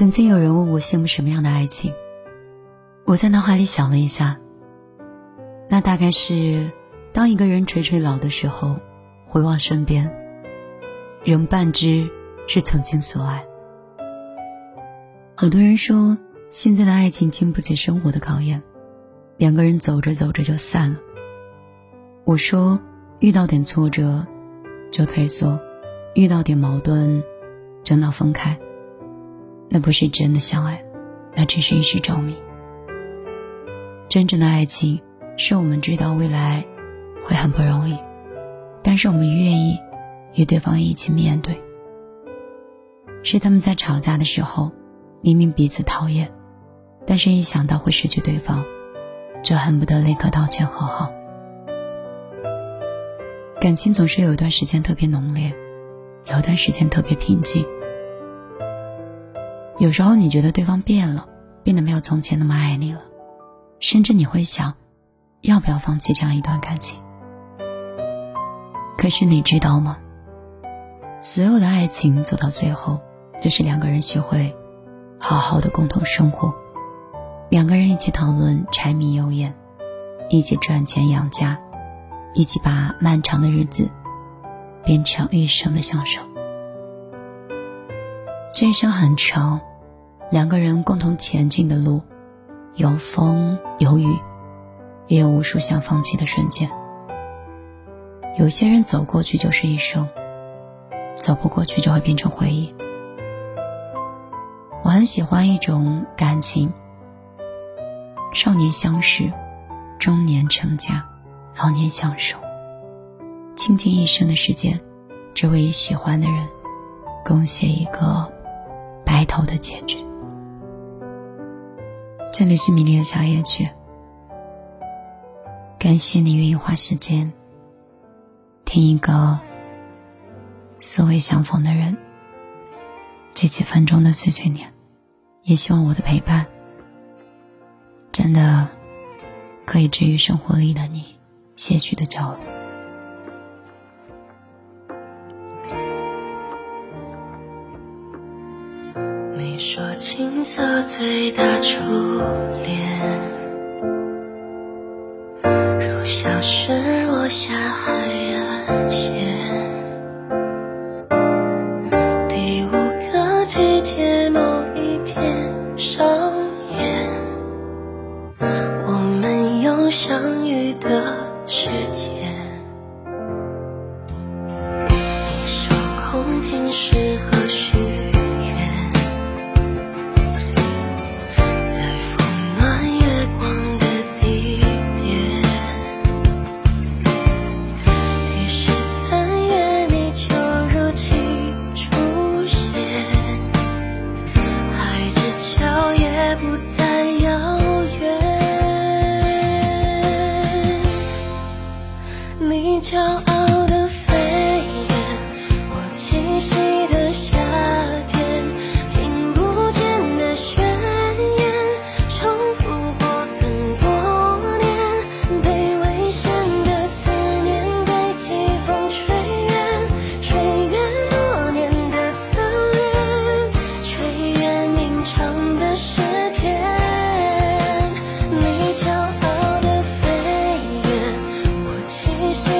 曾经有人问我羡慕什么样的爱情，我在脑海里想了一下，那大概是当一个人垂垂老的时候，回望身边，仍伴之是曾经所爱。好多人说，现在的爱情经不起生活的考验，两个人走着走着就散了。我说，遇到点挫折就退缩，遇到点矛盾就闹分开。那不是真的相爱，那只是一时着迷。真正的爱情，是我们知道未来会很不容易，但是我们愿意与对方一起面对。是他们在吵架的时候，明明彼此讨厌，但是一想到会失去对方，就恨不得立刻道歉和好。感情总是有一段时间特别浓烈，有一段时间特别平静。有时候你觉得对方变了，变得没有从前那么爱你了，甚至你会想，要不要放弃这样一段感情？可是你知道吗？所有的爱情走到最后，就是两个人学会好好的共同生活，两个人一起讨论柴米油盐，一起赚钱养家，一起把漫长的日子变成一生的享受。这一生很长。两个人共同前进的路，有风有雨，也有无数想放弃的瞬间。有些人走过去就是一生，走不过去就会变成回忆。我很喜欢一种感情：少年相识，中年成家，老年相守，倾尽一生的时间，只为与喜欢的人共写一个白头的结局。这里是米粒的小夜曲，感谢你愿意花时间听一个素未相逢的人这几分钟的碎碎念，也希望我的陪伴真的可以治愈生活里的你些许的焦虑。青涩最大初恋，如消失落下海岸线。第五个季节某一天上演，我们有相遇的时间。你说空瓶适合许。finish.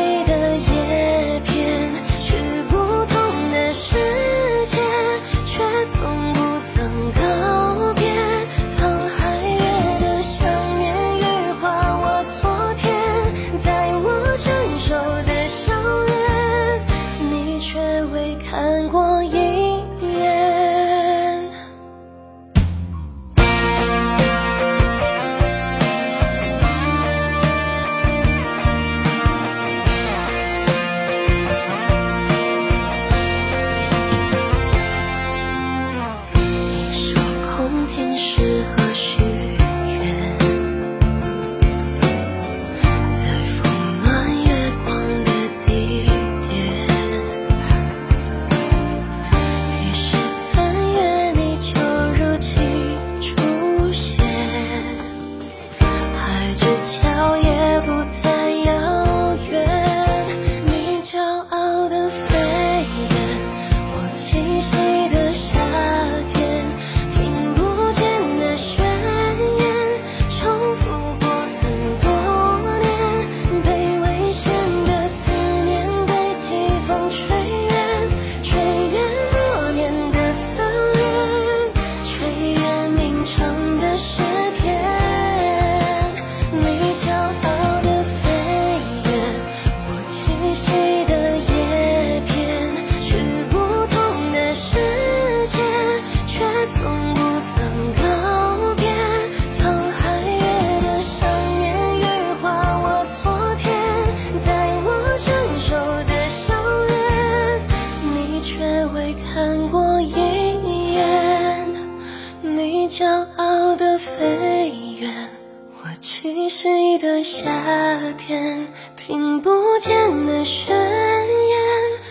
的天，听不见的宣言，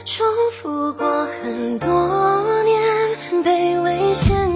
重复过很多年，对危险。